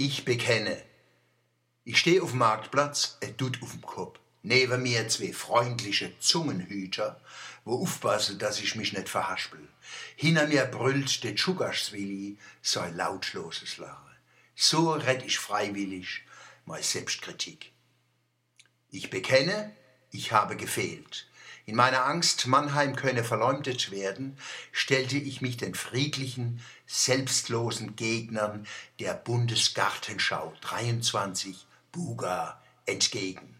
Ich bekenne. Ich stehe auf dem Marktplatz, er tut auf dem Kopf. Neben mir zwei freundliche Zungenhüter, wo aufpassen, dass ich mich nicht verhaspel. Hinter mir brüllt der Tschugaschwili so ein lautloses Lachen. So rett ich freiwillig meine Selbstkritik. Ich bekenne, ich habe gefehlt. In meiner Angst, Mannheim könne verleumdet werden, stellte ich mich den friedlichen, selbstlosen Gegnern der Bundesgartenschau 23 Buga entgegen.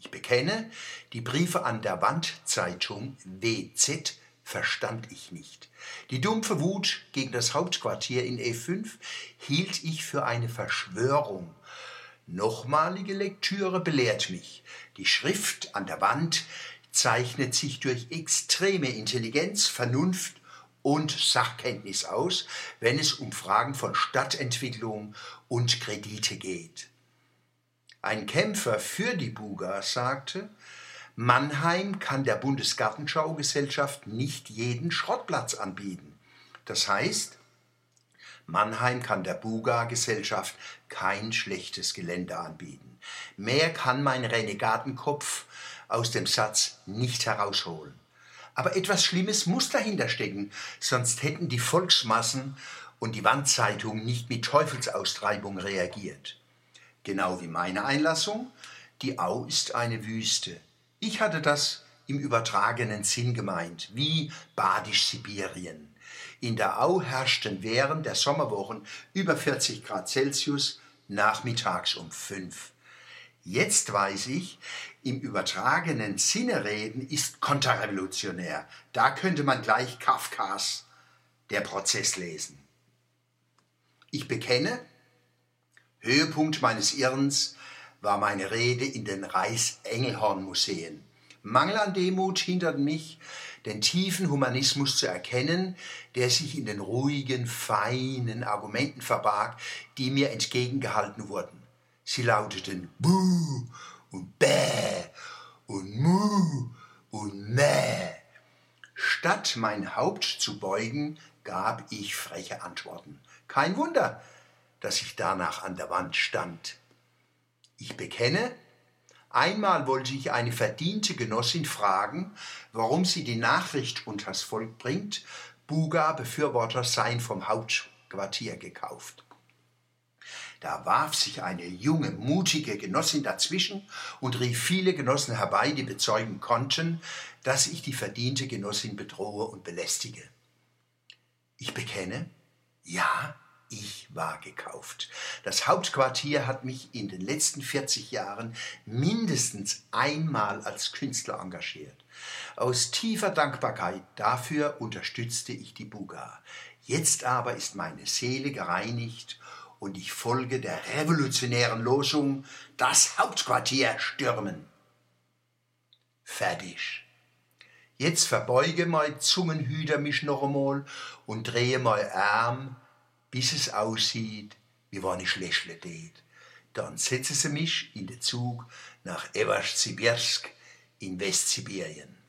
Ich bekenne, die Briefe an der Wandzeitung WZ verstand ich nicht. Die dumpfe Wut gegen das Hauptquartier in E5 hielt ich für eine Verschwörung. Nochmalige Lektüre belehrt mich. Die Schrift an der Wand zeichnet sich durch extreme Intelligenz, Vernunft und Sachkenntnis aus, wenn es um Fragen von Stadtentwicklung und Kredite geht. Ein Kämpfer für die Buga sagte, Mannheim kann der Bundesgartenschaugesellschaft nicht jeden Schrottplatz anbieten. Das heißt, Mannheim kann der Buga-Gesellschaft kein schlechtes Gelände anbieten. Mehr kann mein Renegatenkopf aus dem Satz nicht herausholen. Aber etwas Schlimmes muss dahinter stecken, sonst hätten die Volksmassen und die Wandzeitung nicht mit Teufelsaustreibung reagiert. Genau wie meine Einlassung, die Au ist eine Wüste. Ich hatte das im übertragenen Sinn gemeint, wie Badisch-Sibirien. In der Au herrschten während der Sommerwochen über 40 Grad Celsius, nachmittags um fünf. Jetzt weiß ich, im übertragenen Sinne reden ist konterrevolutionär. Da könnte man gleich Kafkas Der Prozess lesen. Ich bekenne, Höhepunkt meines Irrens war meine Rede in den Reichs-Engelhorn-Museen. Mangel an Demut hindert mich, den tiefen Humanismus zu erkennen, der sich in den ruhigen, feinen Argumenten verbarg, die mir entgegengehalten wurden. Sie lauteten Buh und Bäh und Mu und Mäh. Statt mein Haupt zu beugen, gab ich freche Antworten. Kein Wunder, dass ich danach an der Wand stand. Ich bekenne, einmal wollte ich eine verdiente Genossin fragen, warum sie die Nachricht unters Volk bringt, Buga-Befürworter seien vom Hauptquartier gekauft. Da warf sich eine junge, mutige Genossin dazwischen und rief viele Genossen herbei, die bezeugen konnten, dass ich die verdiente Genossin bedrohe und belästige. Ich bekenne, ja, ich war gekauft. Das Hauptquartier hat mich in den letzten 40 Jahren mindestens einmal als Künstler engagiert. Aus tiefer Dankbarkeit dafür unterstützte ich die Buga. Jetzt aber ist meine Seele gereinigt und ich folge der revolutionären Losung das Hauptquartier stürmen. Fertig. Jetzt verbeuge mein Zungenhüter mich noch einmal und drehe mein Arm, bis es aussieht, wie wenn ich lächle tät. Dann setze sie mich in den Zug nach Ewasch-Sibirsk in Westsibirien.